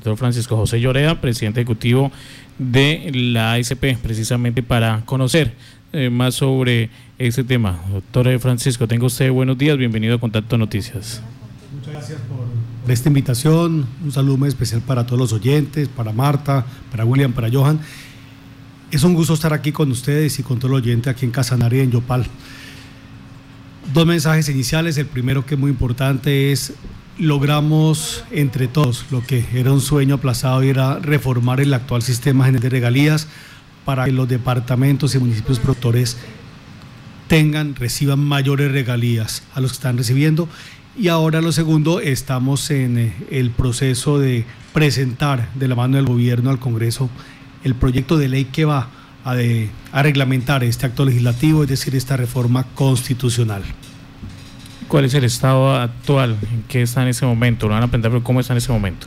doctor Francisco José Llorea, presidente ejecutivo de la ASP, precisamente para conocer eh, más sobre ese tema. Doctor Francisco, tengo usted buenos días, bienvenido a Contacto Noticias. Muchas gracias por esta invitación, un saludo muy especial para todos los oyentes, para Marta, para William, para Johan. Es un gusto estar aquí con ustedes y con todos los oyentes aquí en Casanare en Yopal. Dos mensajes iniciales. El primero que es muy importante es logramos entre todos lo que era un sueño aplazado y era reformar el actual sistema de regalías para que los departamentos y municipios productores tengan, reciban mayores regalías a los que están recibiendo. Y ahora lo segundo, estamos en eh, el proceso de presentar de la mano del gobierno al Congreso el proyecto de ley que va a, a reglamentar este acto legislativo, es decir, esta reforma constitucional. ¿Cuál es el estado actual? ¿En qué está en ese momento? ¿Lo van a aprender, pero cómo está en ese momento?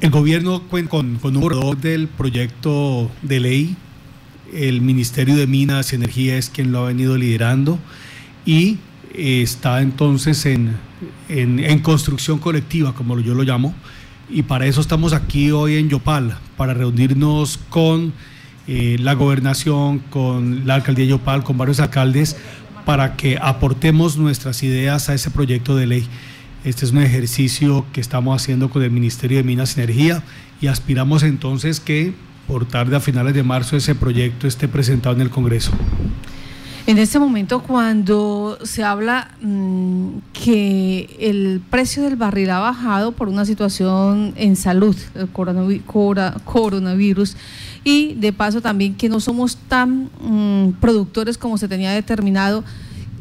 El gobierno cuenta con, con un borrador del proyecto de ley. El Ministerio de Minas y Energía es quien lo ha venido liderando y está entonces en, en, en construcción colectiva, como yo lo llamo y para eso estamos aquí hoy en Yopal, para reunirnos con eh, la gobernación, con la alcaldía de Yopal, con varios alcaldes, para que aportemos nuestras ideas a ese proyecto de ley. Este es un ejercicio que estamos haciendo con el Ministerio de Minas y Energía y aspiramos entonces que por tarde a finales de marzo ese proyecto esté presentado en el Congreso. En este momento, cuando se habla mmm, que el precio del barril ha bajado por una situación en salud, el coronavirus, y de paso también que no somos tan mmm, productores como se tenía determinado,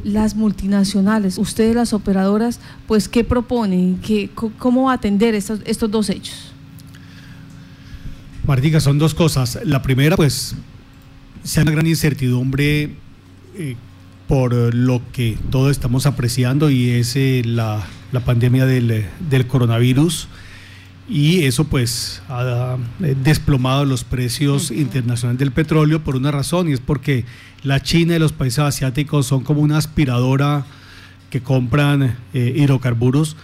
las multinacionales, ustedes las operadoras, pues ¿qué proponen? ¿Qué, ¿Cómo atender estos, estos dos hechos? Martica, son dos cosas. La primera, pues, se una gran incertidumbre eh, por lo que todos estamos apreciando y es eh, la, la, pandemia del, del, coronavirus y eso pues ha eh, desplomado los precios uh -huh. internacionales del petróleo por una razón y es porque la China y los países asiáticos son como una aspiradora que compran eh, hidrocarburos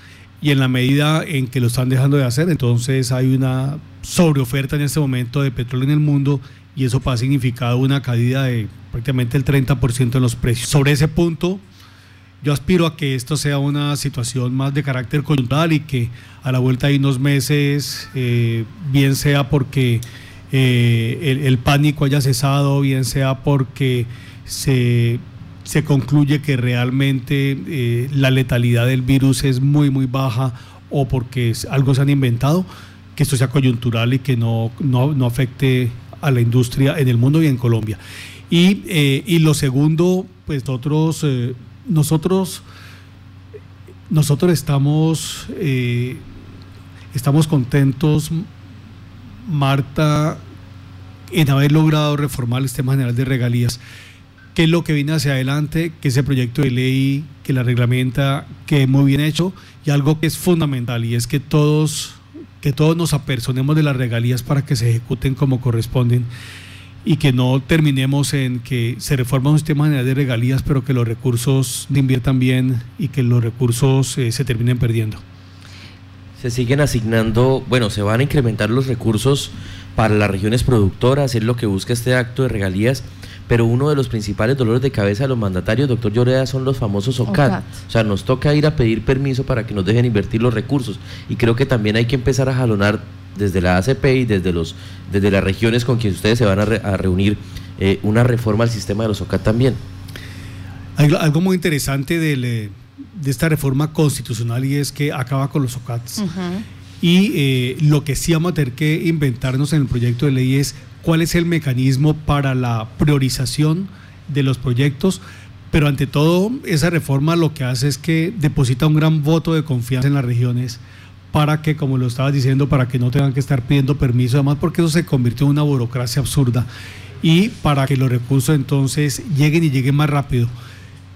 y en la medida en que lo están dejando de hacer entonces hay una sobreoferta en este momento de petróleo en el mundo y eso ha significado una caída de prácticamente el 30% en los precios. Sobre ese punto, yo aspiro a que esto sea una situación más de carácter coyuntural y que a la vuelta de unos meses, eh, bien sea porque eh, el, el, pánico haya cesado, bien sea porque se, se concluye que realmente eh, la letalidad del virus es muy, muy baja o porque algo se han inventado, que esto sea coyuntural y que no, no, no afecte a la industria en el mundo y en Colombia. Y, eh, y lo segundo, pues nosotros, eh, nosotros, nosotros estamos, eh, estamos contentos, Marta, en haber logrado reformar el sistema general de regalías. ¿Qué es lo que viene hacia adelante? Que ese proyecto de ley que la reglamenta, que muy bien hecho y algo que es fundamental y es que todos, que todos nos apersonemos de las regalías para que se ejecuten como corresponden y que no terminemos en que se reforma un sistema general de regalías, pero que los recursos de inviertan bien y que los recursos eh, se terminen perdiendo. Se siguen asignando, bueno, se van a incrementar los recursos para las regiones productoras, es lo que busca este acto de regalías, pero uno de los principales dolores de cabeza de los mandatarios, doctor Lloreda, son los famosos OCAT. OCAT. O sea, nos toca ir a pedir permiso para que nos dejen invertir los recursos y creo que también hay que empezar a jalonar desde la ACP y desde, los, desde las regiones con quienes ustedes se van a, re, a reunir eh, una reforma al sistema de los OCAT también. Algo, algo muy interesante del, de esta reforma constitucional y es que acaba con los OCATs. Uh -huh. Y eh, lo que sí vamos a tener que inventarnos en el proyecto de ley es cuál es el mecanismo para la priorización de los proyectos, pero ante todo esa reforma lo que hace es que deposita un gran voto de confianza en las regiones para que, como lo estabas diciendo, para que no tengan que estar pidiendo permiso, además porque eso se convirtió en una burocracia absurda y para que los recursos entonces lleguen y lleguen más rápido.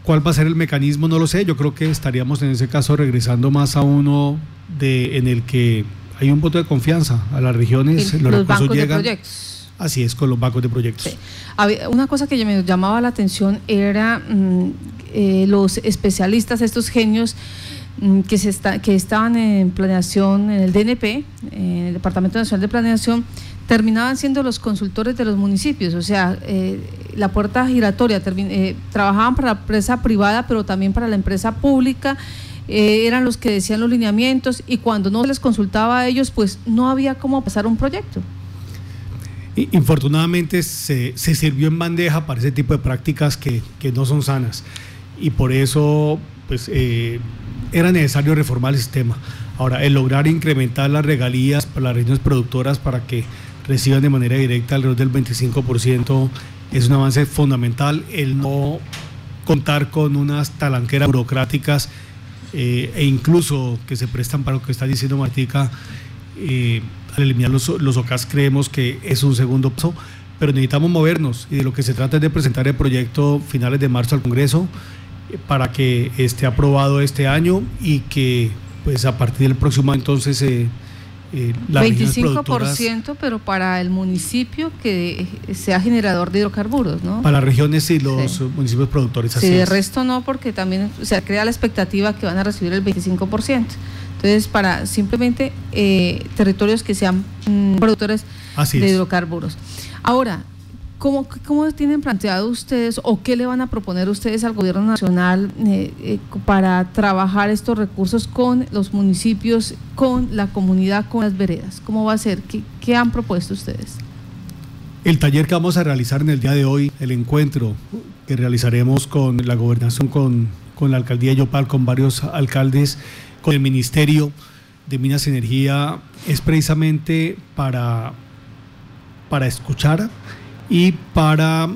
¿Cuál va a ser el mecanismo? No lo sé. Yo creo que estaríamos en ese caso regresando más a uno de, en el que hay un voto de confianza a las regiones, los, los recursos bancos llegan. De proyectos. Así es, con los bancos de proyectos. Sí. Una cosa que me llamaba la atención era mmm, eh, los especialistas, estos genios mm, que, se está, que estaban en planeación en el DNP, en el Departamento Nacional de Planeación, terminaban siendo los consultores de los municipios, o sea, eh, la puerta giratoria, eh, trabajaban para la empresa privada, pero también para la empresa pública, eh, eran los que decían los lineamientos y cuando no les consultaba a ellos, pues no había cómo pasar un proyecto. Infortunadamente se, se, sirvió en bandeja para ese tipo de prácticas que, que no son sanas y por eso pues, eh, era necesario reformar el sistema. Ahora, el lograr incrementar las regalías para las regiones productoras para que reciban de manera directa alrededor del 25% es un avance fundamental. El no contar con unas talanqueras burocráticas eh, e incluso que se prestan para lo que está diciendo Martica, eh, al eliminar los, los OCAS creemos que es un segundo paso, pero necesitamos movernos y de lo que se trata es de presentar el proyecto finales de marzo al Congreso eh, para que esté aprobado este año y que pues a partir del próximo entonces eh, eh, 25% pero para el municipio que sea generador de hidrocarburos, ¿no? Para las regiones y los municipios productores. Así sí, de resto no, porque también se crea la expectativa que van a recibir el 25%. Entonces, para simplemente eh, territorios que sean mm, productores de hidrocarburos. Ahora, ¿cómo, ¿cómo, tienen planteado ustedes o qué le van a proponer ustedes al gobierno nacional eh, eh, para trabajar estos recursos con los municipios, con la comunidad, con las veredas? ¿Cómo va a ser? ¿Qué, qué han propuesto ustedes? El taller que vamos a realizar en el día de hoy, el encuentro que realizaremos con la gobernación, con, con la alcaldía de Yopal, con varios alcaldes, con el Ministerio de Minas y Energía es precisamente para, para escuchar y para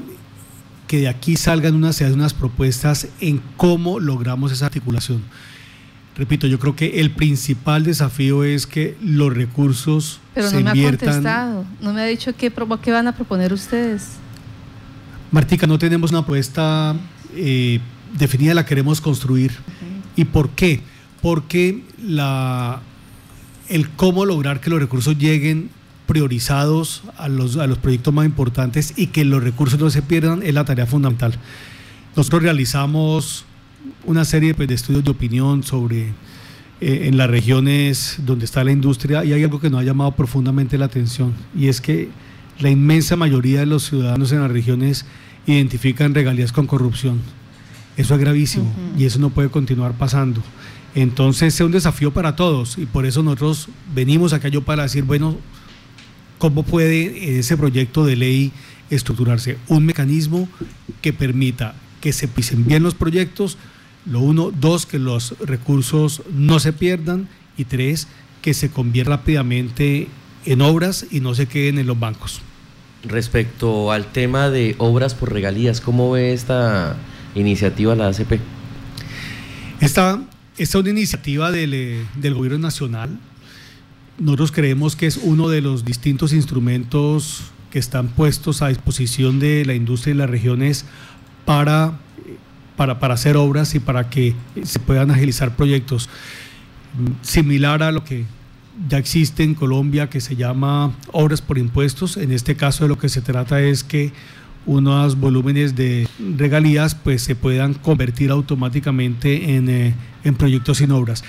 que de aquí salgan unas, unas propuestas en cómo logramos esa articulación. Repito, yo creo que el principal desafío es que los recursos Pero no me ha contestado, no me ha dicho qué, qué van a proponer ustedes. Martica, no tenemos una propuesta eh, definida, la queremos construir. ¿Y por qué? porque la, el cómo lograr que los recursos lleguen priorizados a los, a los proyectos más importantes y que los recursos no se pierdan es la tarea fundamental. Nosotros realizamos una serie pues, de estudios de opinión sobre eh, en las regiones donde está la industria y hay algo que nos ha llamado profundamente la atención y es que la inmensa mayoría de los ciudadanos en las regiones identifican regalías con corrupción. Eso es gravísimo y eso no puede continuar pasando. Entonces es un desafío para todos y por eso nosotros venimos acá yo para decir, bueno, ¿cómo puede ese proyecto de ley estructurarse? Un mecanismo que permita que se pisen bien los proyectos, lo uno, dos, que los recursos no se pierdan y tres, que se convierta rápidamente en obras y no se queden en los bancos. Respecto al tema de obras por regalías, ¿cómo ve esta iniciativa la ACP? Esta esta es una iniciativa eh, del, gobierno nacional. Nosotros creemos que es uno de los distintos instrumentos que están puestos a disposición de la industria y las regiones para, para, para hacer obras y para que se puedan agilizar proyectos. Similar a lo que ya existe en Colombia que se llama obras por impuestos. En este caso de lo que se trata es que unos volúmenes de regalías pues se puedan convertir automáticamente en, eh, en proyectos sin obras.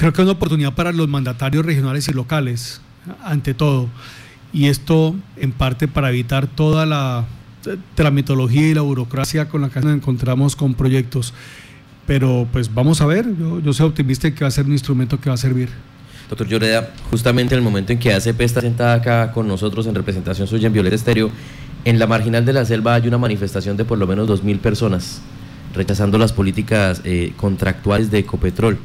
Creo que es una oportunidad para los mandatarios regionales y locales, ante todo, y esto en parte para evitar toda la tramitología y la burocracia con la que nos encontramos con proyectos. Pero pues vamos a ver, yo, yo soy optimista de que va a ser un instrumento que va a servir. Doctor Lloreda, justamente en el momento en que ACP está sentada acá con nosotros en representación suya en Violeta Estéreo, en la marginal de la selva hay una manifestación de por lo menos 2.000 personas rechazando las políticas eh, contractuales de Ecopetrol.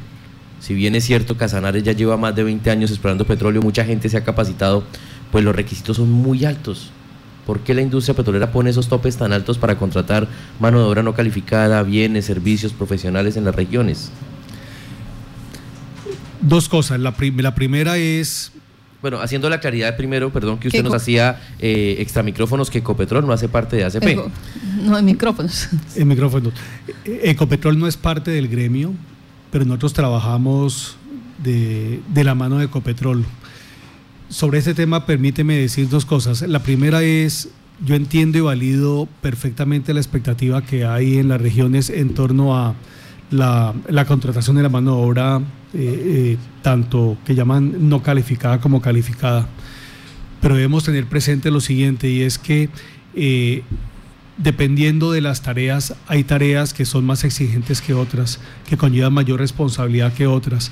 Si bien es cierto, Casanares ya lleva más de 20 años explorando petróleo, mucha gente se ha capacitado, pues los requisitos son muy altos. ¿Por qué la industria petrolera pone esos topes tan altos para contratar mano de obra no calificada, bienes, servicios profesionales en las regiones? Dos cosas. La, la primera es bueno, haciendo la claridad primero, perdón, que usted nos hacía eh, extra micrófonos que Ecopetrol no hace parte de ACP. no, en micrófonos. En micrófonos. Ecopetrol no es parte del gremio, pero nosotros trabajamos de, de la mano de Ecopetrol. Sobre este tema, permíteme decir dos cosas. La primera es, yo entiendo y valido perfectamente la expectativa que hay en las regiones en torno a la, contratación de la mano de obra, tanto que llaman no calificada como calificada. Pero debemos tener presente lo siguiente y es que dependiendo de las tareas, hay tareas que son más exigentes que otras, que conllevan mayor responsabilidad que otras.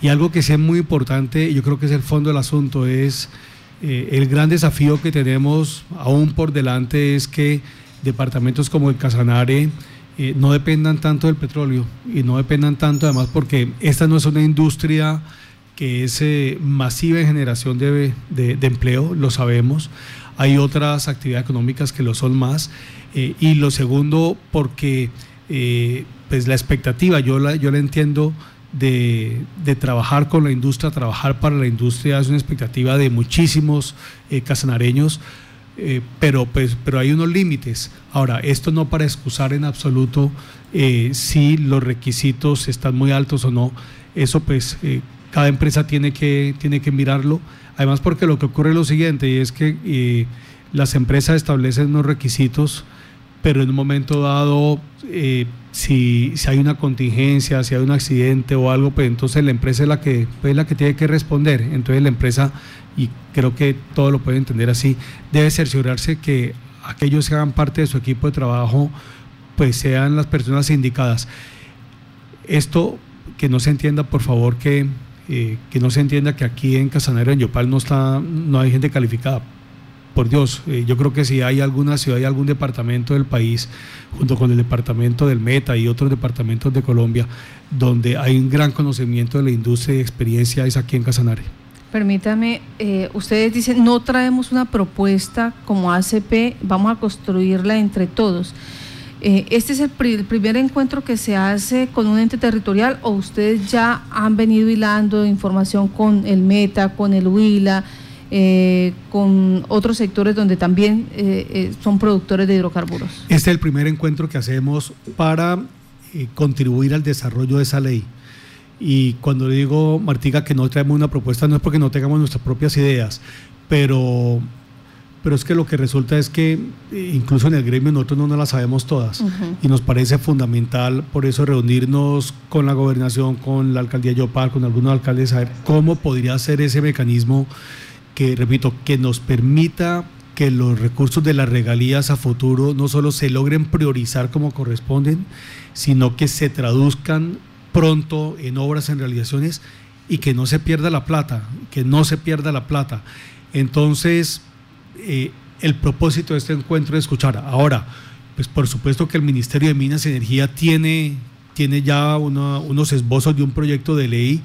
Y algo que es muy importante, yo creo que es el fondo del asunto, es eh, el gran desafío que tenemos aún por delante es que departamentos como el Casanare eh, no dependan tanto del petróleo y no dependan tanto además porque esta no es una industria que es eh, masiva en generación de empleo, lo sabemos. Hay otras actividades económicas que lo son más eh, y lo segundo, porque eh, pues la expectativa, yo la, yo la entiendo, de, trabajar con la industria, trabajar para la industria, es una expectativa de muchísimos eh, casanareños, pero, pues, pero hay unos límites. Ahora, esto no para excusar en absoluto si los requisitos están muy altos o no, eso pues cada empresa tiene que, tiene que mirarlo, además porque lo que ocurre es lo siguiente, y es que las empresas establecen unos requisitos, pero en un momento dado, eh, si, si, hay una contingencia, si hay un accidente o algo, pues entonces la empresa es la que, pues, la que tiene que responder. Entonces la empresa, y creo que todo lo puede entender así, debe cerciorarse que aquellos que hagan parte de su equipo de trabajo, pues sean las personas indicadas. Esto que no se entienda, por favor, que, eh, que no se entienda que aquí en Casanero, en Yopal, no, está, no hay gente calificada por Dios, eh, yo creo que si hay alguna ciudad, hay algún departamento del país, junto con el departamento del Meta y otros departamentos de Colombia, donde hay un gran conocimiento de la industria y experiencia, es aquí en Casanare. Permítame, eh, ustedes dicen, no traemos una propuesta como ACP, vamos a construirla entre todos. Eh, ¿Este es el, primer encuentro que se hace con un ente territorial o ustedes ya han venido hilando información con el Meta, con el Huila? Eh, con otros sectores donde también eh, son productores de hidrocarburos. Este es el primer encuentro que hacemos para contribuir al desarrollo de esa ley. Y cuando le digo, Martiga, que no traemos una propuesta, no es porque no tengamos nuestras propias ideas, pero, pero es que lo que resulta es que incluso en el gremio nosotros no nos las sabemos todas. Y nos parece fundamental por eso reunirnos con la gobernación, con la alcaldía Yopal, con algunos alcaldes, saber cómo podría ser ese mecanismo que, repito, que nos permita que los recursos de las regalías a futuro no solo se logren priorizar como corresponden, sino que se traduzcan pronto en obras, en realizaciones y que no se pierda la plata, que no se pierda la plata. Entonces, eh, el propósito de este encuentro es escuchar. Ahora, pues por supuesto que el Ministerio de Minas y Energía tiene, tiene ya unos esbozos de un proyecto de ley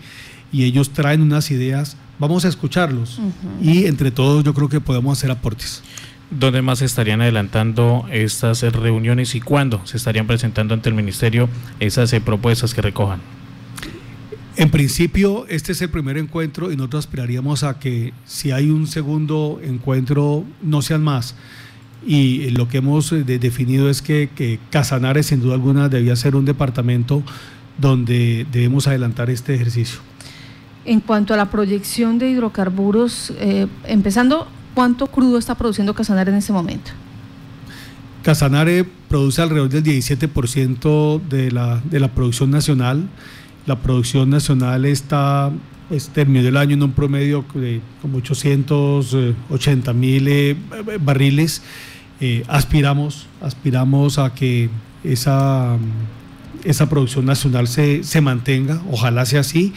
y ellos traen unas ideas vamos a escucharlos y entre todos yo creo que podemos hacer aportes. ¿Dónde más se estarían adelantando estas reuniones y cuándo se estarían presentando ante el Ministerio esas eh, propuestas que recojan? En principio, este es el primer encuentro y nosotros aspiraríamos a que si hay un segundo encuentro, no sean más. Y lo que hemos eh, definido es que, que Casanares, sin duda alguna, debía ser un departamento donde debemos adelantar este ejercicio en cuanto a la proyección de hidrocarburos, eh, empezando, ¿cuánto crudo está produciendo Casanare en este momento? Casanare produce alrededor del 17% de la, de la producción nacional. La producción nacional está, pues, terminó el año en un promedio de como 880 mil eh, barriles. Eh, aspiramos, aspiramos a que esa, esa producción nacional se, se mantenga, ojalá sea así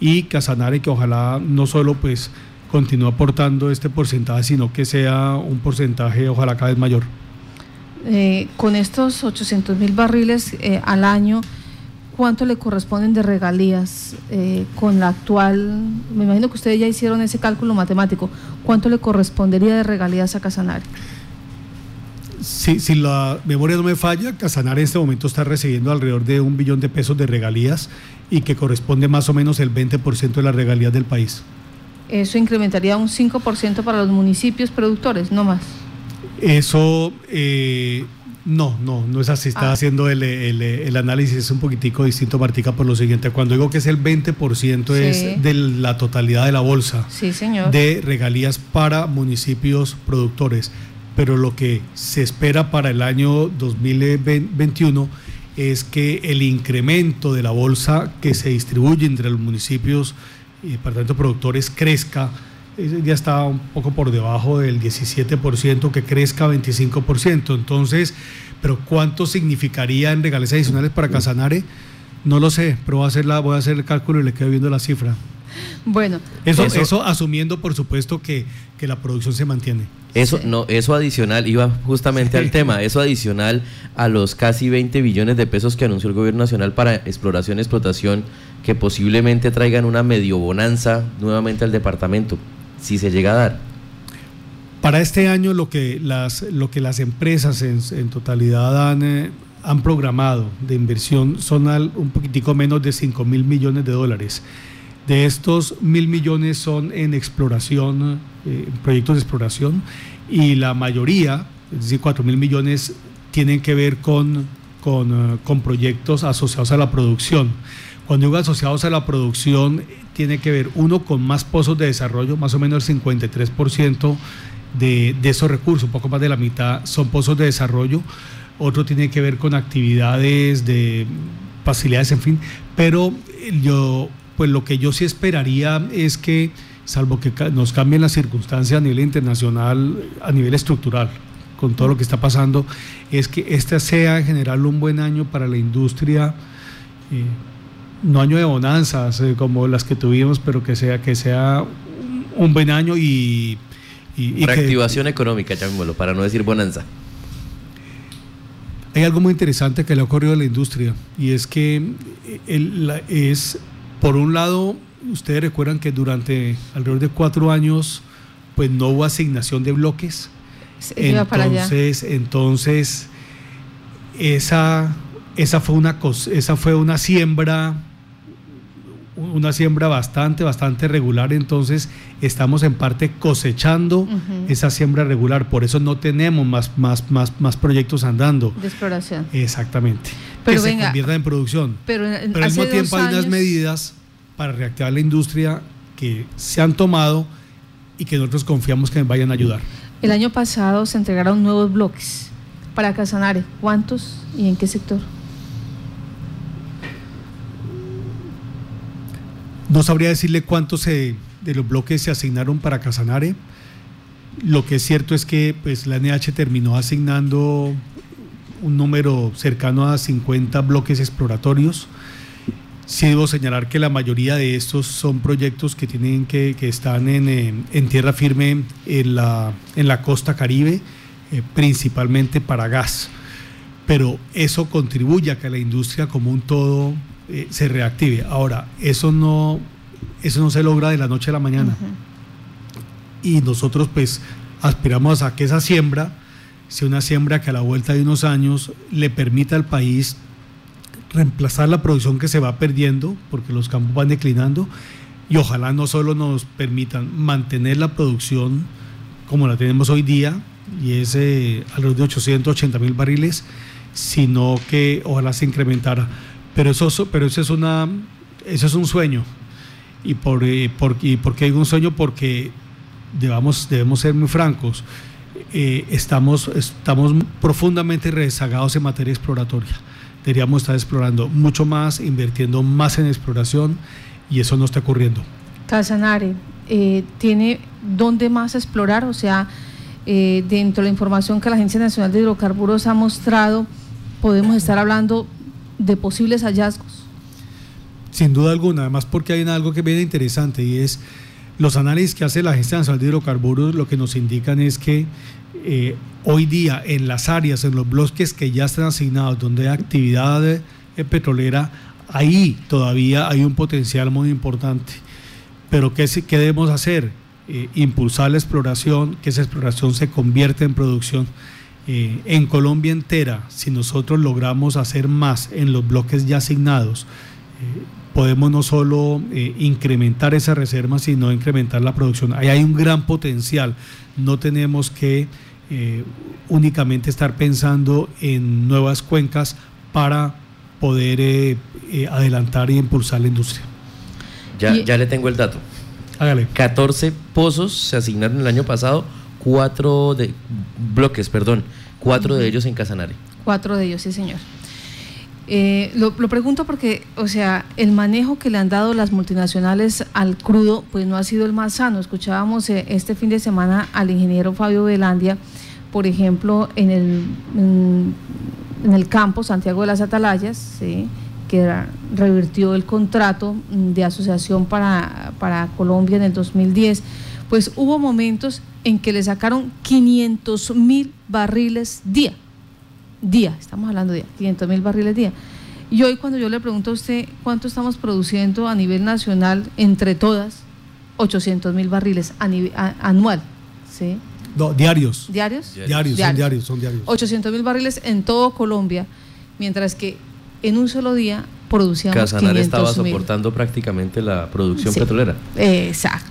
y Casanare que ojalá no solo pues continúe aportando este porcentaje, sino que sea un porcentaje ojalá cada vez mayor. Eh, con estos 800 mil barriles al año, ¿cuánto le corresponden de regalías eh, con la actual? Me imagino que ustedes ya hicieron ese cálculo matemático. ¿Cuánto le correspondería de regalías a Casanare? Si, si, la memoria no me falla, Casanare en este momento está recibiendo alrededor de un billón de pesos de regalías y que corresponde más o menos el 20% de las regalías del país. Eso incrementaría un 5% para los municipios productores, no más. Eso eh, no, no, no es así. Está ah. haciendo el, el, análisis, es un poquitico distinto, Martica, por lo siguiente. Cuando digo que es el 20% es de la totalidad de la bolsa sí, señor. de regalías para municipios productores. Pero lo que se espera para el año 2021 es que el incremento de la bolsa que se distribuye entre los municipios y departamentos productores crezca. Ya está un poco por debajo del 17%, que crezca 25%. Entonces, pero ¿cuánto significaría en regales adicionales para Casanare? No lo sé, pero voy a hacer, la, voy a hacer el cálculo y le quedo viendo la cifra. Bueno, eso, eso, asumiendo, por supuesto, que, la producción se mantiene. Eso, no, eso adicional, iba justamente al tema, eso adicional a los casi 20 billones de pesos que anunció el gobierno nacional para exploración y explotación, que posiblemente traigan una medio bonanza nuevamente al departamento, si se llega a dar. Para este año lo que las, lo que las empresas en, totalidad han, eh, han programado de inversión son un poquitico menos de 5 mil millones de dólares. De estos mil millones son en exploración, eh, proyectos de exploración, y la mayoría, es decir, cuatro mil millones, tienen que ver con, con, eh, proyectos asociados a la producción. Cuando digo asociados a la producción, tiene que ver uno con más pozos de desarrollo, más o menos el 53% de, de esos recursos, un poco más de la mitad son pozos de desarrollo. Otro tiene que ver con actividades de facilidades, en fin. Pero yo pues lo que yo sí esperaría es que, salvo que nos cambien las circunstancias a nivel internacional, a nivel estructural, con todo lo que está pasando, es que este sea en general un buen año para la industria. Eh, no año de bonanzas eh, como las que tuvimos, pero que sea que sea un buen año y, y, reactivación económica, llamémoslo, para no decir bonanza. Hay algo muy interesante que le ha ocurrido a la industria y es que el, es por un lado, ustedes recuerdan que durante alrededor de cuatro años, pues no hubo asignación de bloques. entonces, entonces esa, esa fue una esa fue una siembra, una siembra bastante, bastante regular. Entonces, estamos en parte cosechando esa siembra regular. Por eso no tenemos más, más, más, más proyectos andando. De exploración. Exactamente pero que se convierta en producción. Pero, al mismo tiempo hay unas medidas para reactivar la industria que se han tomado y que nosotros confiamos que vayan a ayudar. El año pasado se entregaron nuevos bloques para Casanare. ¿Cuántos y en qué sector? No sabría decirle cuántos de los bloques se asignaron para Casanare. Lo que es cierto es que pues, la NH terminó asignando un número cercano a 50 bloques exploratorios. Sí debo señalar que la mayoría de estos son proyectos que tienen que, que están en, en, tierra firme en la, en la costa caribe, eh, principalmente para gas. Pero eso contribuye a que la industria como un todo eh, se reactive. Ahora, eso no, eso no se logra de la noche a la mañana. Y nosotros pues aspiramos a que esa siembra sea una siembra que a la vuelta de unos años le permita al país reemplazar la producción que se va perdiendo, porque los campos van declinando, y ojalá no solo nos permitan mantener la producción como la tenemos hoy día, y es eh, alrededor de 880 mil barriles, sino que ojalá se incrementara. Pero eso, pero eso, es, una, eso es un sueño. ¿Y por, eh, por, y por qué digo un sueño? Porque debamos, debemos ser muy francos eh, estamos, estamos profundamente rezagados en materia exploratoria. Deberíamos estar explorando mucho más, invirtiendo más en exploración y eso no está ocurriendo. Casanare, eh, ¿tiene dónde más explorar? O sea, eh, dentro de la información que la Agencia Nacional de Hidrocarburos ha mostrado, podemos estar hablando de posibles hallazgos. Sin duda alguna, además porque hay algo que viene interesante y es los análisis que hace la Agencia Nacional de Hidrocarburos lo que nos indican es que eh, hoy día en las áreas, en los bloques que ya están asignados, donde hay actividad eh, petrolera, ahí todavía hay un potencial muy importante. Pero ¿qué, qué debemos hacer? Eh, impulsar la exploración, que esa exploración se convierta en producción. En Colombia entera, si nosotros logramos hacer más en los bloques ya asignados, podemos no solo eh, incrementar esa reserva, sino incrementar la producción. Ahí hay un gran potencial. No tenemos que eh, únicamente estar pensando en nuevas cuencas para poder eh, adelantar y impulsar la industria. Ya, ya le tengo el dato. Hágale. 14 pozos se asignaron el año pasado, cuatro de bloques, perdón, cuatro de ellos en Casanare. Cuatro de ellos, sí, señor. Eh, lo, pregunto porque, o sea, el manejo que le han dado las multinacionales al crudo, pues no ha sido el más sano. Escuchábamos eh, este fin de semana al ingeniero Fabio Velandia, por ejemplo, en el, en, el campo Santiago de las Atalayas, que revirtió el contrato de asociación para, para Colombia en el 2010, pues hubo momentos en que le sacaron 500 mil barriles día día, estamos hablando de 500 mil barriles día. Y hoy cuando yo le pregunto a usted cuánto estamos produciendo a nivel nacional entre todas, 800 mil barriles a nivel, anual. ¿sí? diarios. ¿Diarios? Diarios, son diarios, son diarios. 800 mil barriles en todo Colombia, mientras que en un solo día producíamos Casanar estaba soportando prácticamente la producción petrolera. exacto.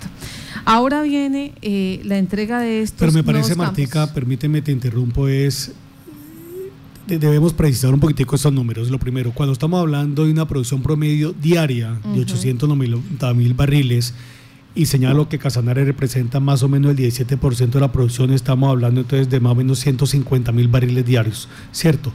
Ahora viene eh, la entrega de estos. Pero me parece, Martica, permíteme, te interrumpo, es debemos precisar un poquitico estos números. Lo primero, cuando estamos hablando de una producción promedio diaria de 890 mil barriles y señalo que Casanare representa más o menos el 17% de la producción, estamos hablando entonces de más o menos 150 mil barriles diarios, ¿cierto?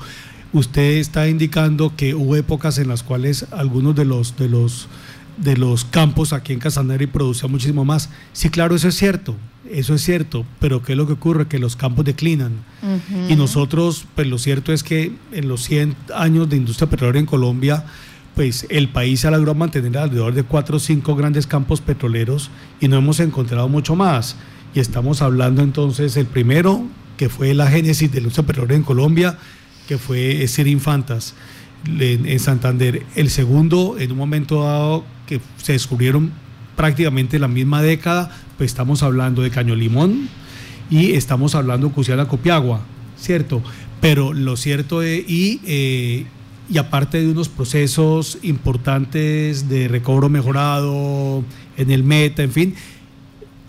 Usted está indicando que hubo épocas en las cuales algunos de los, de los, de los campos aquí en Casanare producían muchísimo más. Sí, claro, eso es cierto eso es cierto, pero ¿qué es lo que ocurre? Que los campos declinan. Y nosotros, pues lo cierto es que en los 100 años de industria petrolera en Colombia, pues el país se logrado mantener alrededor de 4 o 5 grandes campos petroleros y no hemos encontrado mucho más. Y estamos hablando entonces, el primero, que fue la génesis de la industria petrolera en Colombia, que fue Ser Infantas en, Santander. El segundo, en un momento dado, que se descubrieron prácticamente la misma década, pues estamos hablando de Caño Limón y estamos hablando de Cusiana Copiagua, ¿cierto? Pero lo cierto es, y, eh, y aparte de unos procesos importantes de recobro mejorado en el meta, en fin,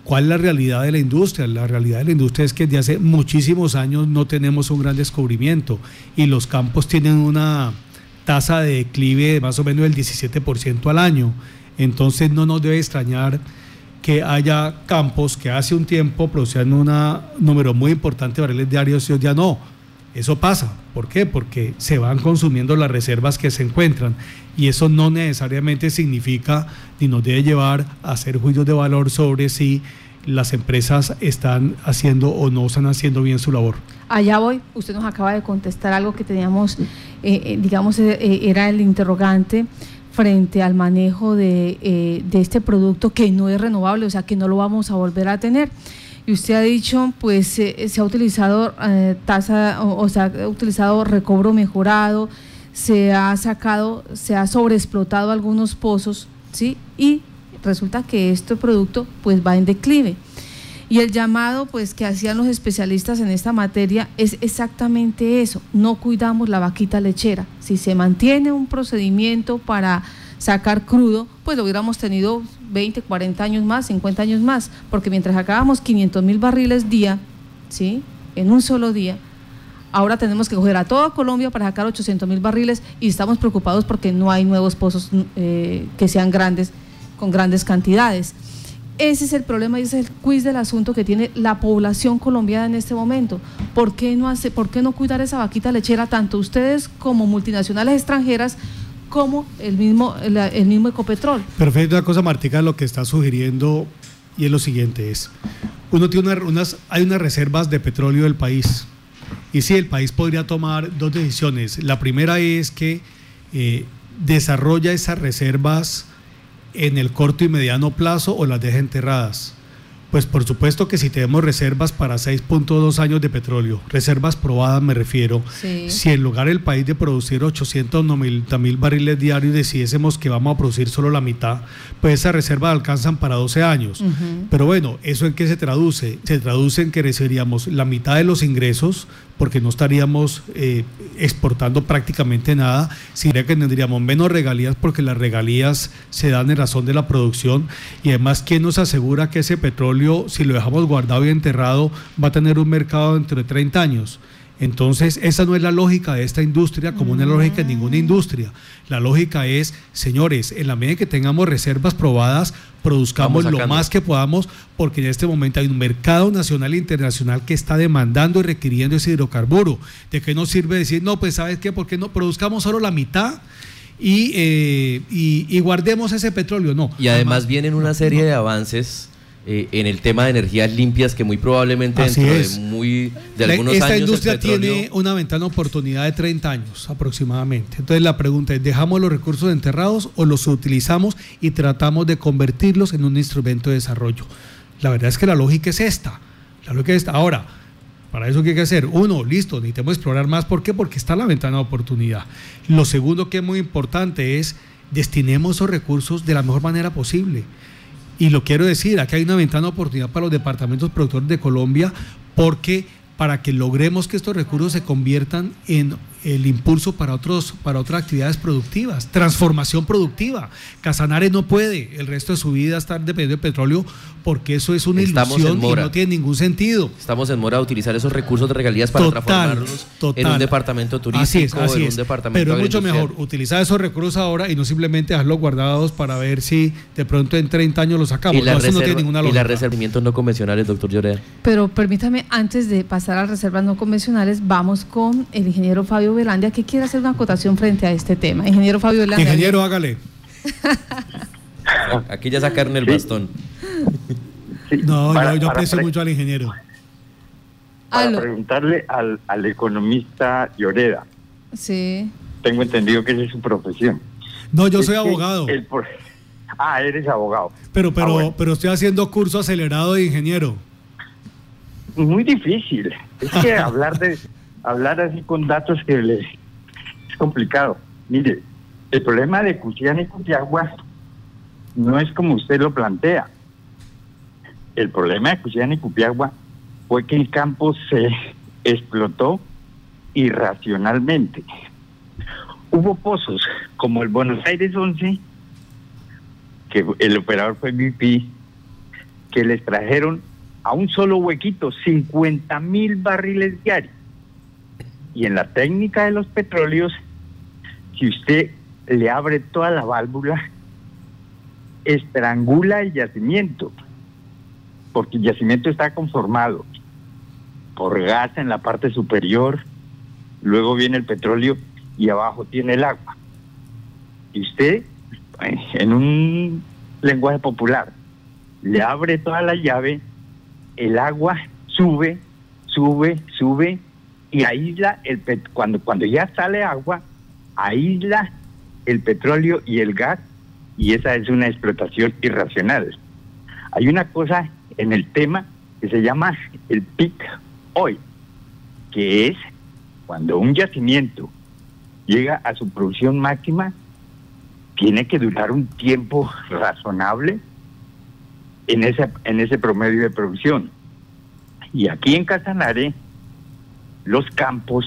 ¿cuál es la realidad de la industria? La realidad de la industria es que desde hace muchísimos años no tenemos un gran descubrimiento y los campos tienen una tasa de declive de más o menos del 17% al año. Entonces no nos debe extrañar que haya campos que hace un tiempo producían un número muy importante de barriles diarios y hoy ya no. Eso pasa. ¿Por qué? Porque se van consumiendo las reservas que se encuentran y eso no necesariamente significa ni nos debe llevar a hacer juicios de valor sobre si las empresas están haciendo o no están haciendo bien su labor. Allá voy, usted nos acaba de contestar algo que teníamos, eh, eh, digamos, eh, era el interrogante frente al manejo de, de, este producto que no es renovable, o sea, que no lo vamos a volver a tener. Y usted ha dicho, pues se ha utilizado tasa, o, se ha utilizado recobro mejorado, se ha sacado, se ha sobreexplotado algunos pozos, ¿sí? Y resulta que este producto pues va en declive. Y el llamado pues que hacían los especialistas en esta materia es exactamente eso, no cuidamos la vaquita lechera. Si se mantiene un procedimiento para sacar crudo, pues lo hubiéramos tenido 20, 40 años más, 50 años más, porque mientras sacábamos 500 mil barriles día, ¿sí? En un solo día, ahora tenemos que coger a toda Colombia para sacar 800 mil barriles y estamos preocupados porque no hay nuevos pozos eh, que sean grandes, con grandes cantidades. Ese es el problema y ese es el quiz del asunto que tiene la población colombiana en este momento. ¿Por qué no, hace, por qué no cuidar esa vaquita lechera tanto ustedes como multinacionales extranjeras como el mismo, el, mismo Ecopetrol? Perfecto, una cosa Martica lo que está sugiriendo y es lo siguiente es, uno tiene unas, hay unas reservas de petróleo del país y sí, el país podría tomar dos decisiones. La primera es que eh, desarrolla esas reservas en el corto y mediano plazo o las deja enterradas. Pues por supuesto que si tenemos reservas para 6.2 años de petróleo, reservas probadas me refiero, si en lugar del país de producir 890 mil barriles diarios decidiésemos que vamos a producir solo la mitad, pues esas reservas alcanzan para 12 años. Pero bueno, ¿eso en qué se traduce? Se traduce en que recibiríamos la mitad de los ingresos, porque no estaríamos eh, exportando prácticamente nada, sino que tendríamos menos regalías porque las regalías se dan en razón de la producción y además, ¿quién nos asegura que ese petróleo, si lo dejamos guardado y enterrado, va a tener un mercado dentro de 30 años? Entonces, esa no es la lógica de esta industria, como la lógica de ninguna industria. La lógica es, señores, en la medida en que tengamos reservas probadas, produzcamos lo más que podamos, porque en este momento hay un mercado nacional e internacional que está demandando y requiriendo ese hidrocarburo. ¿De qué nos sirve decir, no, pues sabes qué, por qué no produzcamos solo la mitad? Y, eh, y, guardemos ese petróleo, no. Y además vienen una serie de avances eh, en el tema de energías limpias que muy probablemente dentro de muy de algunos esta años industria tiene una ventana de oportunidad de 30 años aproximadamente. Entonces la pregunta es, ¿dejamos los recursos enterrados o los utilizamos y tratamos de convertirlos en un instrumento de desarrollo? La verdad es que la lógica es esta. La lógica es esta. Ahora, para eso, ¿qué hay que hacer? Uno, listo, necesitamos explorar más. ¿Por qué? Porque está la ventana de oportunidad. Lo segundo que es muy importante es destinemos esos recursos de la mejor manera posible. Y lo quiero decir, aquí hay una ventana de oportunidad para los departamentos productores de Colombia porque para que logremos que estos recursos se conviertan en el impulso para otros para otras actividades productivas, transformación productiva. Casanare no puede el resto de su vida estar dependiendo de petróleo porque eso es una ilusión y no tiene ningún sentido. Estamos en mora de utilizar esos recursos de regalías para transformarlos en un departamento turístico, así en un departamento Pero es mucho mejor utilizar esos recursos ahora y no simplemente dejarlos guardados para ver si de pronto en 30 años los sacamos. Y, no, eso no tiene ninguna lógica. y las reservamientos no convencionales, doctor Llorea. Pero permítame, antes de pasar a reservas no convencionales, vamos con el ingeniero Fabio Velandia, que quiere hacer una acotación frente a este tema. Ingeniero Fabio Velandia. Ingeniero, hágale. Aquí ya sacaron el bastón. no, yo, aprecio mucho al ingeniero. Para preguntarle al, al economista Lloreda. Sí. Tengo entendido que esa es su profesión. No, yo soy abogado. Ah, eres abogado. Pero, pero, ah, pero estoy haciendo curso acelerado de ingeniero. Muy difícil. Es que hablar de hablar así con datos que le, es complicado. Mire, el problema de Cuchillán y Cutiagua no es como usted lo plantea. El problema de Cuchillán y Cupiagua fue que el campo se explotó irracionalmente. Hubo pozos como el Buenos Aires 11, que el operador fue BP, que les trajeron a un solo huequito 50 mil barriles diarios. Y en la técnica de los petróleos, si usted le abre toda la válvula, estrangula el yacimiento, porque el yacimiento está conformado por gas en la parte superior, luego viene el petróleo y abajo tiene el agua. Y usted, en un lenguaje popular, le abre toda la llave, el agua sube, sube, sube y aísla el cuando cuando ya sale agua, aísla el petróleo y el gas y esa es una explotación irracional. Hay una cosa en el tema que se llama el peak oil, que es cuando un yacimiento llega a su producción máxima, tiene que durar un tiempo razonable en ese, en ese promedio de producción. Y aquí en Casanare, los campos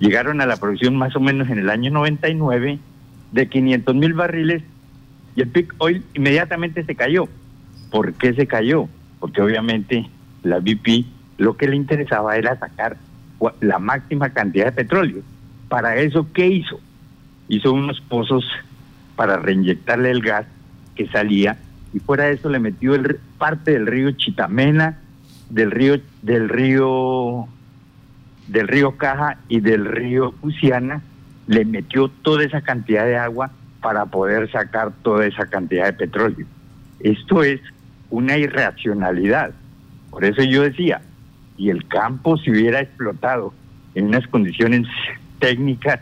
llegaron a la producción más o menos en el año 99 de 500 mil barriles y el peak oil inmediatamente se cayó. ¿Por qué se cayó? Porque obviamente la BP lo que le interesaba era sacar la máxima cantidad de petróleo. Para eso, ¿qué hizo? Hizo unos pozos para reinyectarle el gas que salía y fuera de eso le metió el, parte del río Chitamena, del río del río del río Caja y del río Cusiana, le metió toda esa cantidad de agua para poder sacar toda esa cantidad de petróleo. Esto es una irracionalidad. Por eso yo decía, y el campo se hubiera explotado en unas condiciones técnicas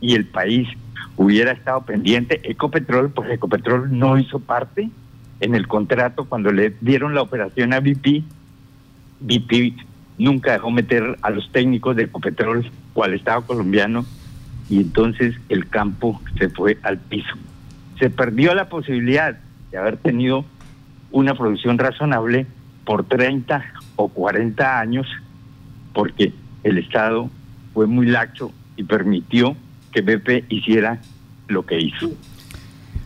y el país hubiera estado pendiente, Ecopetrol, pues Ecopetrol no hizo parte en el contrato cuando le dieron la operación a BP. BP nunca dejó meter a los técnicos de Ecopetrol o al Estado colombiano y entonces el campo se fue al piso. Se perdió la posibilidad de haber tenido una producción razonable por 30 o 40 años porque el Estado fue muy laxo y permitió que BP hiciera lo que hizo.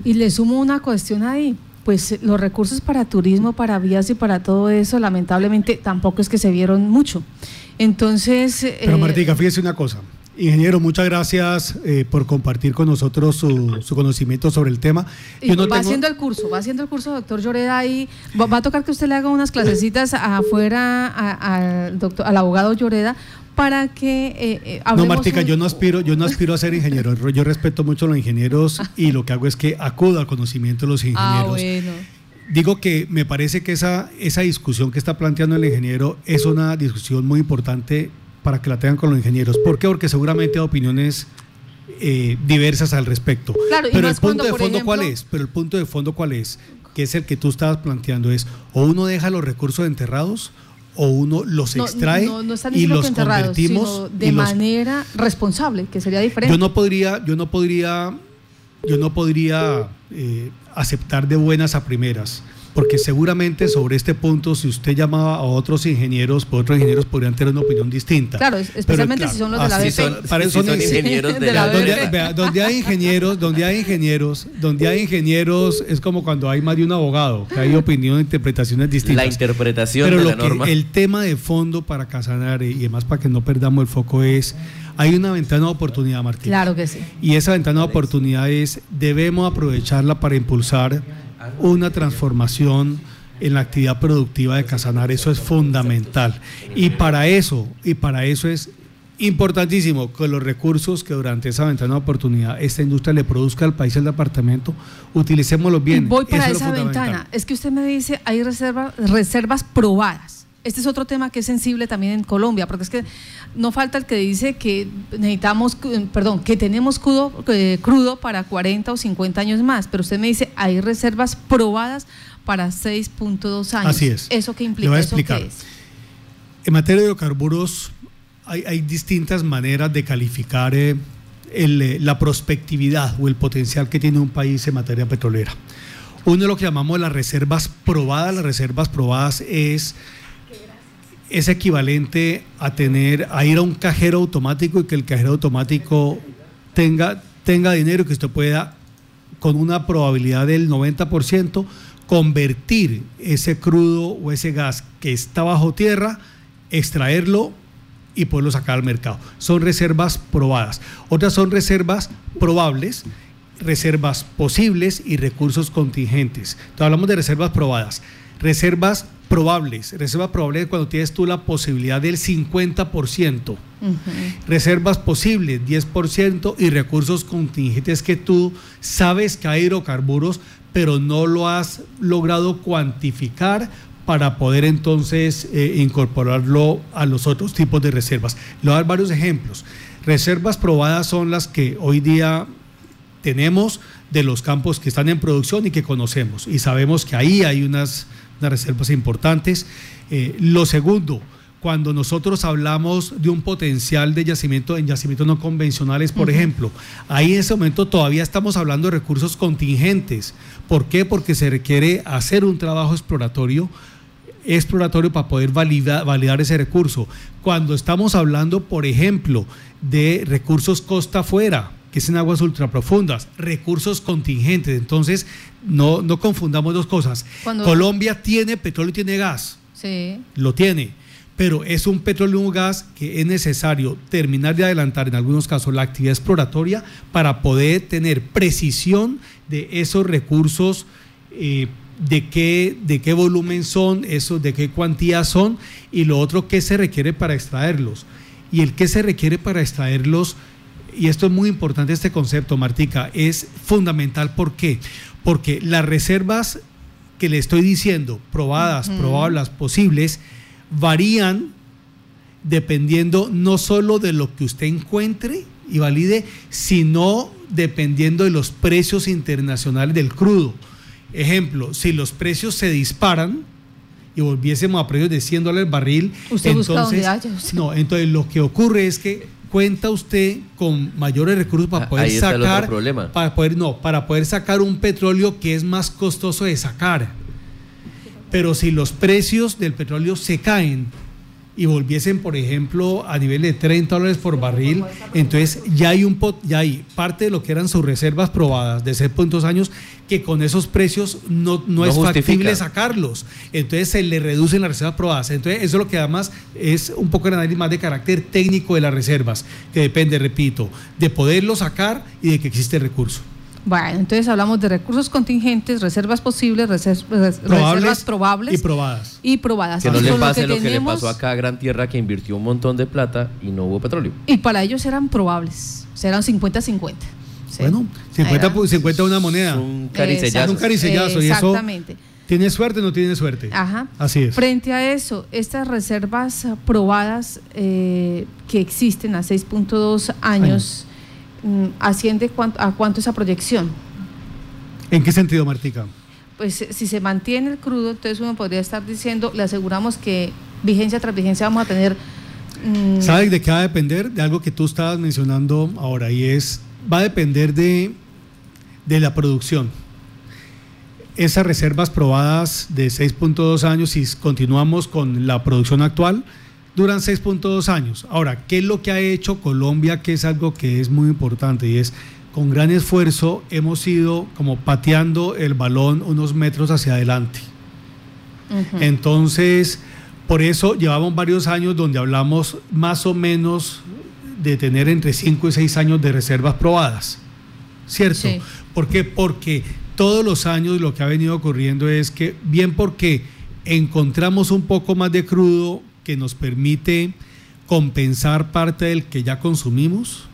Y le sumo una cuestión ahí, pues los recursos para turismo, para vías y para todo eso, lamentablemente tampoco es que se vieron mucho. Entonces... Pero Martica, fíjese una cosa. Ingeniero, muchas gracias eh, por compartir con nosotros su, conocimiento sobre el tema. va haciendo el curso, va haciendo el curso, doctor Lloreda, ahí va, a tocar que usted le haga unas clasecitas afuera al doctor, al abogado Lloreda para que eh, eh No, Martica, yo no aspiro, yo no aspiro a ser ingeniero. Yo respeto mucho a los ingenieros y lo que hago es que acudo al conocimiento de los ah, ingenieros. Digo que me parece que esa, esa discusión que está planteando el ingeniero es una discusión muy importante para que la tengan con los ingenieros. ¿Por qué? Porque seguramente hay opiniones eh, diversas al respecto. Pero el punto de fondo cuál es? Pero el punto de fondo cuál es? Que es el que tú estabas planteando es o uno deja los recursos enterrados o uno los extrae y los convertimos de manera responsable, que sería diferente. Yo no podría, yo no podría, yo no podría eh, aceptar de buenas a primeras porque seguramente sobre este punto, si usted llamaba a otros ingenieros, pues otros ingenieros podrían tener una opinión distinta. Claro, especialmente si son los de la BP. para eso son ingenieros de, la, donde, donde, hay ingenieros, donde hay ingenieros, donde hay ingenieros, es como cuando hay más de un abogado, que hay opinión e interpretaciones distintas. La interpretación Pero de lo la norma. el tema de fondo para Casanare, y además para que no perdamos el foco, es hay una ventana de oportunidad, Martín. Claro que sí. Y esa ventana de oportunidad es, debemos aprovecharla para impulsar una transformación en la actividad productiva de Casanar, eso es fundamental. Y para eso, y para eso es importantísimo que los recursos que durante esa ventana de oportunidad esta industria le produzca al país el departamento, utilicémoslos bien. Voy para esa ventana. Es que usted me dice, hay reservas, reservas probadas este es otro tema que es sensible también en Colombia, porque es que no falta el que dice que necesitamos, perdón, que tenemos crudo, eh, crudo para 40 o 50 años más, pero usted me dice, hay reservas probadas para 6.2 años. Así es. ¿Eso qué implica? ¿Eso qué es? En materia de hidrocarburos hay, distintas maneras de calificar eh, eh, la prospectividad o el potencial que tiene un país en materia petrolera. Uno de lo que llamamos las reservas probadas, las reservas probadas es es equivalente a tener, a ir a un cajero automático y que el cajero automático tenga, tenga dinero que usted pueda, con una probabilidad del 90%, convertir ese crudo o ese gas que está bajo tierra, extraerlo y poderlo sacar al mercado. Son reservas probadas. Otras son reservas probables, reservas posibles y recursos contingentes. Entonces hablamos de reservas probadas. Reservas probables. Reservas probables cuando tienes tú la posibilidad del 50%. Reservas posibles, 10%. Y recursos contingentes que tú sabes que hay hidrocarburos, pero no lo has logrado cuantificar para poder entonces eh, incorporarlo a los otros tipos de reservas. Le voy a dar varios ejemplos. Reservas probadas son las que hoy día tenemos de los campos que están en producción y que conocemos. Y sabemos que ahí hay unas unas reservas importantes. Eh, lo segundo, cuando nosotros hablamos de un potencial de yacimiento en yacimientos no convencionales, por ejemplo, ahí en ese momento todavía estamos hablando de recursos contingentes. ¿Por qué? Porque se requiere hacer un trabajo exploratorio exploratorio para poder validar, validar ese recurso. Cuando estamos hablando, por ejemplo, de recursos costa afuera, que es en aguas ultraprofundas, recursos contingentes. Entonces, no, no confundamos dos cosas. Colombia tiene petróleo y tiene gas. Sí. Lo tiene. Pero es un petróleo y un gas que es necesario terminar de adelantar en algunos casos la actividad exploratoria para poder tener precisión de esos recursos, eh, de, qué, de qué volumen son, esos, de qué cuantía son y lo otro que se requiere para extraerlos. Y el que se requiere para extraerlos y esto es muy importante, este concepto, Martica, es fundamental. ¿Por qué? Porque las reservas que le estoy diciendo, probadas, probables, posibles, varían dependiendo no solo de lo que usted encuentre y valide, sino dependiendo de los precios internacionales del crudo. Ejemplo, si los precios se disparan y volviésemos a precios de 100 dólares el barril, entonces, no, entonces lo que ocurre es que cuenta usted con mayores recursos para ah, poder sacar para poder no para poder sacar un petróleo que es más costoso de sacar. Pero si los precios del petróleo se caen y volviesen, por ejemplo, a nivel de 30 dólares por barril, entonces ya hay un ya hay parte de lo que eran sus reservas probadas de 6 puntos años que con esos precios no, no, es factible sacarlos. Entonces se le reducen las reservas probadas. Entonces eso es lo que además es un poco el análisis más de carácter técnico de las reservas, que depende, repito, de poderlo sacar y de que existe recurso. Bueno, entonces hablamos de recursos contingentes, reservas posibles, reservas probables y probadas. Y probadas. Que no le pase lo que, le pasó acá a Gran Tierra que invirtió un montón de plata y no hubo petróleo. Y para ellos eran probables, serán 50-50. Bueno, 50, 50 una moneda. Un caricellazo. Un caricellazo. Exactamente. ¿Tiene suerte o no tiene suerte? Ajá. Así es. Frente a eso, estas reservas probadas eh, que existen a 6.2 años. Mm, asciende a cuánto esa proyección. ¿En qué sentido, Martica? Pues si se mantiene el crudo, entonces uno podría estar diciendo, le aseguramos que vigencia tras vigencia vamos a tener... Mm, ¿Sabes de qué va a depender? De algo que tú estabas mencionando ahora y es, va a depender de, de la producción. Esas reservas probadas de 6.2 años, si continuamos con la producción actual, duran 6.2 años. Ahora, ¿qué es lo que ha hecho Colombia? Que es algo que es muy importante y es con gran esfuerzo hemos ido como pateando el balón unos metros hacia adelante. Entonces, por eso llevamos varios años donde hablamos más o menos de tener entre 5 y 6 años de reservas probadas. ¿Cierto? ¿Por qué? Porque todos los años lo que ha venido ocurriendo es que, bien porque encontramos un poco más de crudo que nos permite compensar parte del que ya consumimos,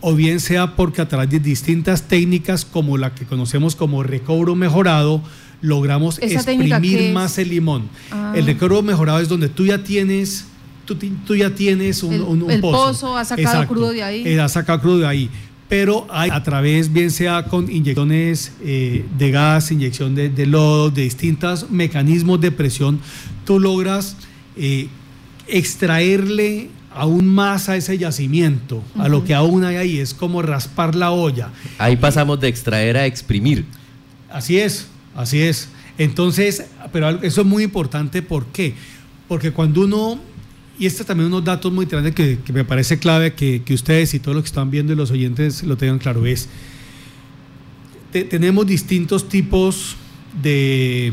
o bien sea porque a través de distintas técnicas como la que conocemos como recobro mejorado, logramos exprimir más el limón. Ah. El recobro mejorado es donde tú ya tienes, tú, ya tienes un, el, el pozo. ha sacado crudo de ahí. Eh, ha sacado crudo de ahí. Pero hay, a través, bien sea con inyecciones eh, de gas, inyección de, lodo, de distintos mecanismos de presión, tú logras eh, extraerle aún más a ese yacimiento, a lo que aún hay ahí, es como raspar la olla. Ahí pasamos de extraer a exprimir. Así es, así es. Entonces, pero eso es muy importante, ¿por qué? Porque cuando uno, y estos también unos datos muy grandes que, me parece clave que, ustedes y todos los que están viendo y los oyentes lo tengan claro, es, tenemos distintos tipos de,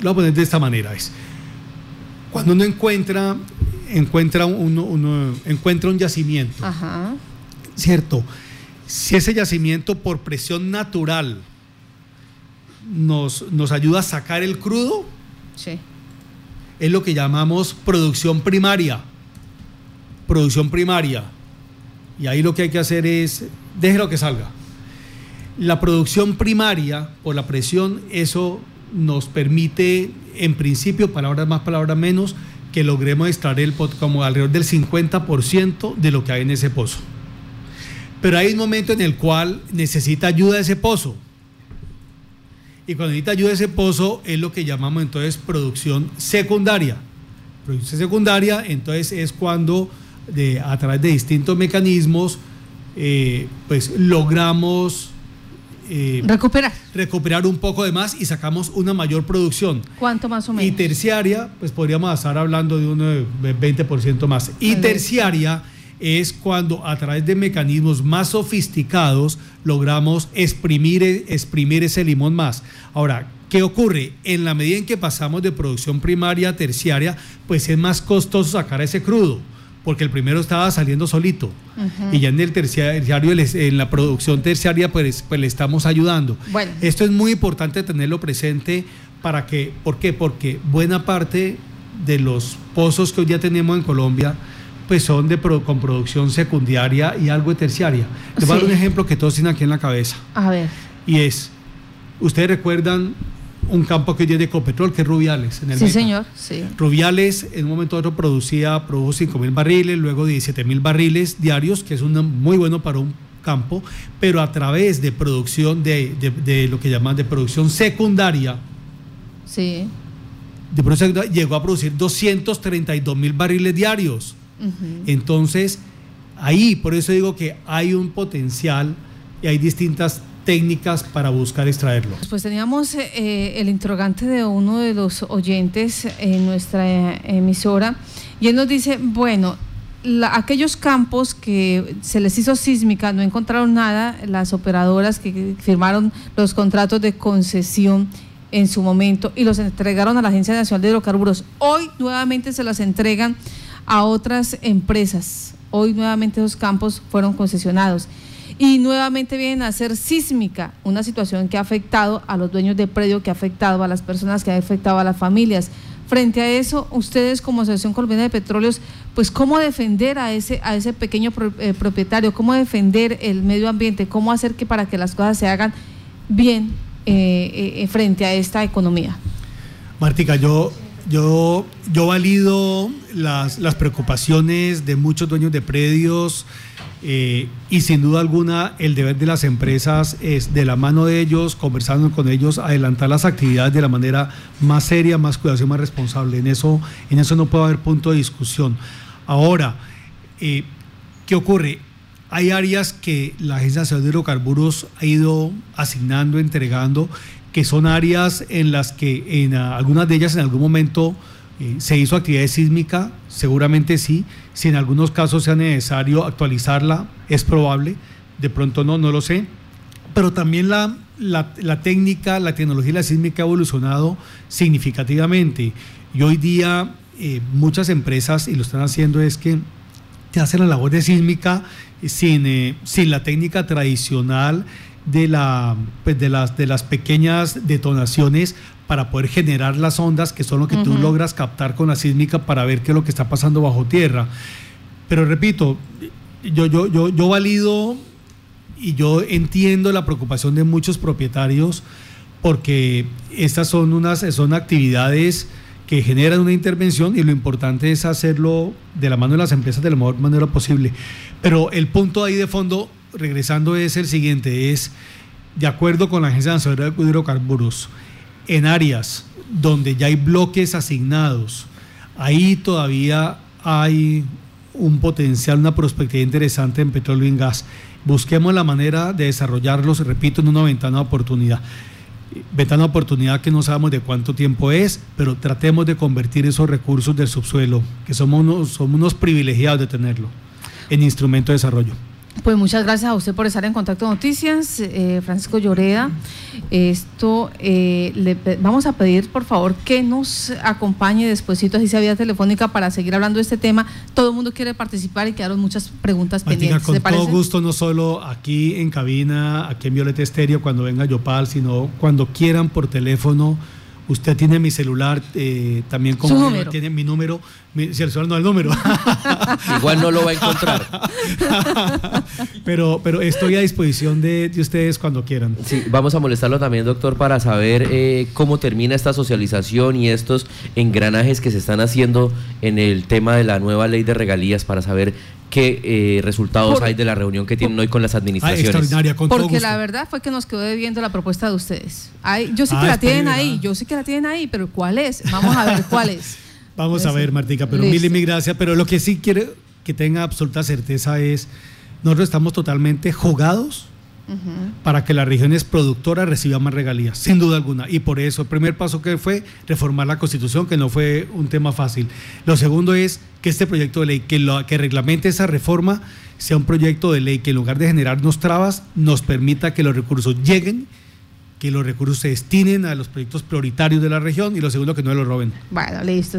lo voy a poner de esta manera, es, cuando uno encuentra, encuentra, uno, encuentra un yacimiento, ¿cierto? Si ese yacimiento por presión natural nos, nos ayuda a sacar el crudo, es lo que llamamos producción primaria. Producción primaria. Y ahí lo que hay que hacer es, déjelo que salga. La producción primaria, por la presión, eso nos permite, en principio, palabras más, palabras menos, que logremos extraer el como alrededor del 50% de lo que hay en ese pozo. Pero hay un momento en el cual necesita ayuda ese pozo. Y cuando necesita ayuda ese pozo es lo que llamamos entonces producción secundaria. Producción secundaria entonces es cuando de, a través de distintos mecanismos eh, pues logramos eh, recuperar. Recuperar un poco de más y sacamos una mayor producción. ¿Cuánto más o menos? Y terciaria, pues podríamos estar hablando de un 20% más. Y terciaria es cuando a través de mecanismos más sofisticados logramos exprimir, exprimir ese limón más. Ahora, ¿qué ocurre? En la medida en que pasamos de producción primaria a terciaria, pues es más costoso sacar ese crudo porque el primero estaba saliendo solito. Y ya en el terciario, en la producción terciaria, pues, pues le estamos ayudando. Bueno. Esto es muy importante tenerlo presente para que, ¿por qué? Porque buena parte de los pozos que hoy ya tenemos en Colombia, pues son de con producción secundaria y algo de terciaria. Les voy a dar un ejemplo que todos tienen aquí en la cabeza. A ver. Y es, ustedes recuerdan un campo que tiene de Ecopetrol, que es Rubiales. En el sí, señor. Sí. Rubiales en un momento otro producía, produjo 5 mil barriles, luego 17 mil barriles diarios, que es un muy bueno para un campo, pero a través de producción, de, de, lo que llaman de producción secundaria. Sí. De producción, llegó a producir 232 mil barriles diarios. Entonces, ahí, por eso digo que hay un potencial y hay distintas técnicas para buscar extraerlo. Pues teníamos eh, el interrogante de uno de los oyentes en nuestra emisora y él nos dice, bueno, aquellos campos que se les hizo sísmica no encontraron nada, las operadoras que firmaron los contratos de concesión en su momento y los entregaron a la Agencia Nacional de Hidrocarburos. Hoy nuevamente se las entregan a otras empresas. Hoy nuevamente esos campos fueron concesionados. Y nuevamente vienen a ser sísmica, una situación que ha afectado a los dueños de predio, que ha afectado a las personas, que ha afectado a las familias. Frente a eso, ustedes como Asociación Colombiana de Petróleos, pues cómo defender a ese, a ese pequeño eh, propietario, cómo defender el medio ambiente, cómo hacer que para que las cosas se hagan bien eh, eh, frente a esta economía. Martica, yo, yo, yo valido las, las preocupaciones de muchos dueños de predios eh, y sin duda alguna el deber de las empresas es de la mano de ellos, conversando con ellos, adelantar las actividades de la manera más seria, más cuidadosa y más responsable. En eso, en eso no puede haber punto de discusión. Ahora, ¿qué ocurre? Hay áreas que la Agencia Nacional de Hidrocarburos ha ido asignando, entregando, que son áreas en las que en algunas de ellas en algún momento eh, se hizo actividad sísmica, seguramente sí. Si en algunos casos sea necesario actualizarla, es probable. De pronto no, no lo sé. Pero también la, la, técnica, la tecnología la sísmica ha evolucionado significativamente. Y hoy día eh, muchas empresas, y lo están haciendo, es que te hacen la labor de sísmica sin, eh, sin la técnica tradicional de, la, pues de, las, de las pequeñas detonaciones para poder generar las ondas, que son lo que tú logras captar con la sísmica para ver qué es lo que está pasando bajo tierra. Pero repito, yo, yo, yo, yo valido y yo entiendo la preocupación de muchos propietarios porque estas son unas son actividades que generan una intervención y lo importante es hacerlo de la mano de las empresas de la mejor manera posible. Pero el punto ahí de fondo, regresando, es el siguiente, es de acuerdo con la Agencia Nacional de Hidrocarburos, en áreas donde ya hay bloques asignados, ahí todavía hay un potencial, una perspectiva interesante en petróleo y en gas. Busquemos la manera de desarrollarlos, repito, en una ventana de oportunidad ventana de oportunidad que no sabemos de cuánto tiempo es, pero tratemos de convertir esos recursos del subsuelo, que somos unos, somos unos privilegiados de tenerlo, en instrumento de desarrollo. Pues muchas gracias a usted por estar en Contacto Noticias, eh, Francisco Lloreda. Esto eh, le vamos a pedir por favor que nos acompañe despuesito así sea vía telefónica para seguir hablando de este tema. Todo el mundo quiere participar y quedaron muchas preguntas pendientes. Con todo gusto, no solo aquí en cabina, aquí en Violeta Estéreo, cuando venga Yopal, sino cuando quieran por teléfono Usted tiene mi celular eh, también como tiene mi número, si el celular no el número. Igual no lo va a encontrar. pero, pero estoy a disposición de, ustedes cuando quieran. Sí, vamos a molestarlo también, doctor, para saber eh, cómo termina esta socialización y estos engranajes que se están haciendo en el tema de la nueva ley de regalías para saber qué eh, resultados hay de la reunión que tienen hoy con las administraciones. Porque la verdad fue que nos quedó debiendo la propuesta de ustedes. yo sé que ah, la tienen ahí, yo sé que la tienen ahí, pero ¿cuál es? Vamos a ver cuál es. Vamos a ver, Martica, pero mil y mil gracias. Pero lo que sí quiero que tenga absoluta certeza es, nosotros estamos totalmente jugados para que las regiones productoras reciban más regalías, sin duda alguna. Y por eso el primer paso que fue reformar la constitución, que no fue un tema fácil. Lo segundo es que este proyecto de ley, que, lo, que reglamente esa reforma, sea un proyecto de ley que en lugar de generarnos trabas, nos permita que los recursos lleguen que los recursos se destinen a los proyectos prioritarios de la región y lo segundo que no los roben. Bueno, listo.